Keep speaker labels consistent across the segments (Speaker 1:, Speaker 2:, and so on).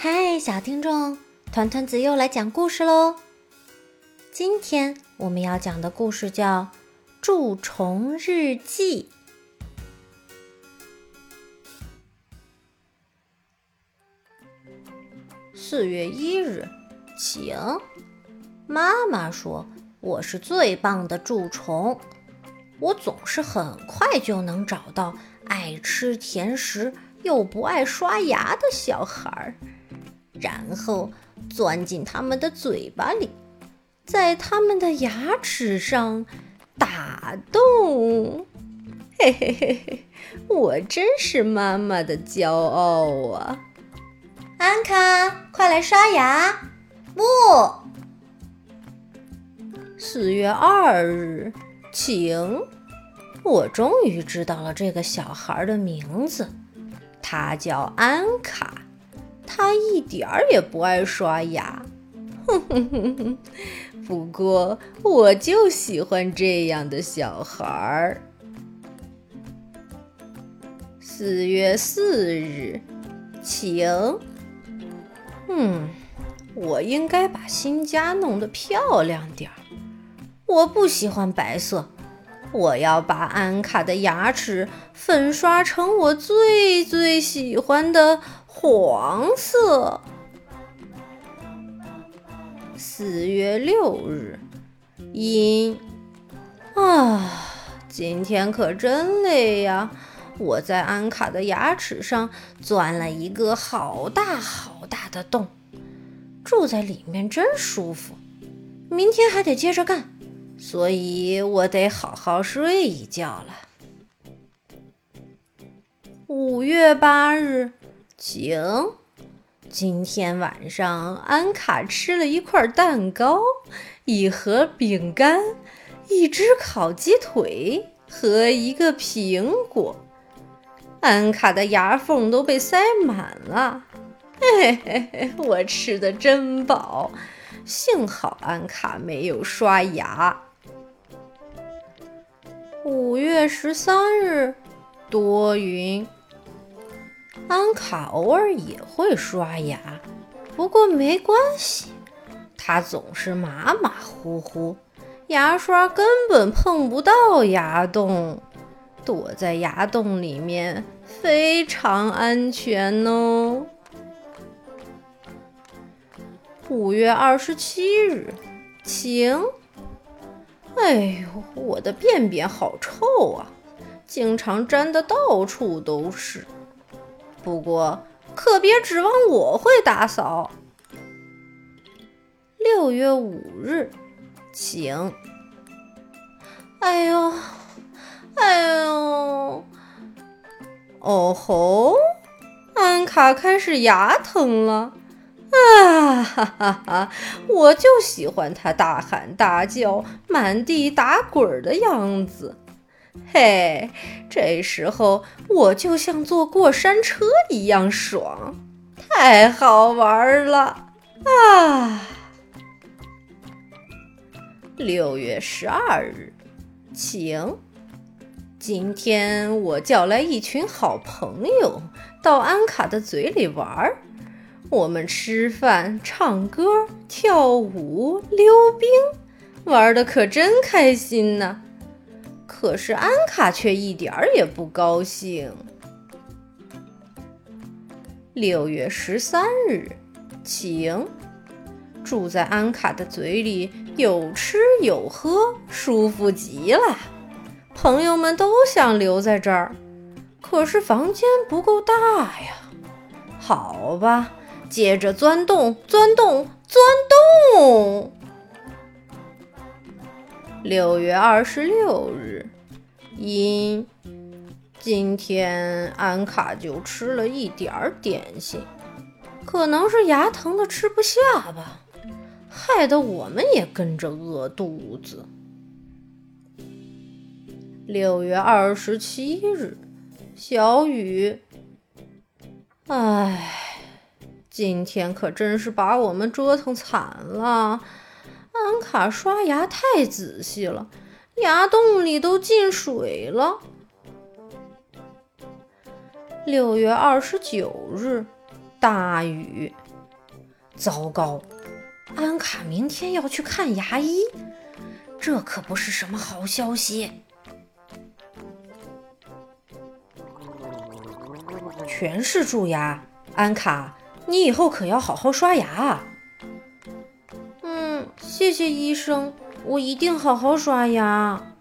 Speaker 1: 嗨，小听众，团团子又来讲故事喽。今天我们要讲的故事叫《蛀虫日记》。四月一日，晴。妈妈说我是最棒的蛀虫，我总是很快就能找到爱吃甜食又不爱刷牙的小孩儿。然后钻进他们的嘴巴里，在他们的牙齿上打洞。嘿嘿嘿嘿，我真是妈妈的骄傲啊！安卡，快来刷牙！不。四月二日，晴。我终于知道了这个小孩的名字，他叫安卡。他一点儿也不爱刷牙，哼哼哼哼。不过我就喜欢这样的小孩儿。四月四日，晴。嗯，我应该把新家弄得漂亮点儿。我不喜欢白色，我要把安卡的牙齿粉刷成我最最喜欢的。黄色。四月六日，阴。啊，今天可真累呀！我在安卡的牙齿上钻了一个好大好大的洞，住在里面真舒服。明天还得接着干，所以我得好好睡一觉了。五月八日。晴，今天晚上安卡吃了一块蛋糕、一盒饼干、一只烤鸡腿和一个苹果。安卡的牙缝都被塞满了，嘿嘿嘿，我吃的真饱。幸好安卡没有刷牙。五月十三日，多云。安卡偶尔也会刷牙，不过没关系，他总是马马虎虎，牙刷根本碰不到牙洞，躲在牙洞里面非常安全哦。五月二十七日，晴。哎呦，我的便便好臭啊，经常粘的到处都是。不过，可别指望我会打扫。六月五日，晴。哎呦，哎呦，哦吼！安卡开始牙疼了。啊哈哈哈！我就喜欢他大喊大叫、满地打滚的样子。嘿，这时候我就像坐过山车一样爽，太好玩了啊！六月十二日，晴。今天我叫来一群好朋友到安卡的嘴里玩儿，我们吃饭、唱歌、跳舞、溜冰，玩的可真开心呢。可是安卡却一点儿也不高兴。六月十三日，晴。住在安卡的嘴里，有吃有喝，舒服极了。朋友们都想留在这儿，可是房间不够大呀。好吧，接着钻洞，钻洞，钻洞。六月二十六日，因今天安卡就吃了一点儿点心，可能是牙疼的吃不下吧，害得我们也跟着饿肚子。六月二十七日，小雨，唉，今天可真是把我们折腾惨了。安卡刷牙太仔细了，牙洞里都进水了。六月二十九日，大雨。糟糕，安卡明天要去看牙医，这可不是什么好消息。全是蛀牙，安卡，你以后可要好好刷牙啊！嗯，谢谢医生，我一定好好刷牙。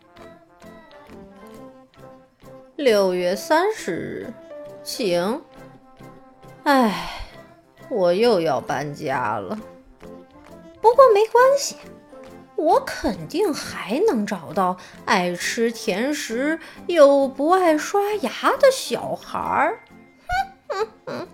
Speaker 1: 六月三十日，晴。唉，我又要搬家了。不过没关系，我肯定还能找到爱吃甜食又不爱刷牙的小孩儿。哼哼哼。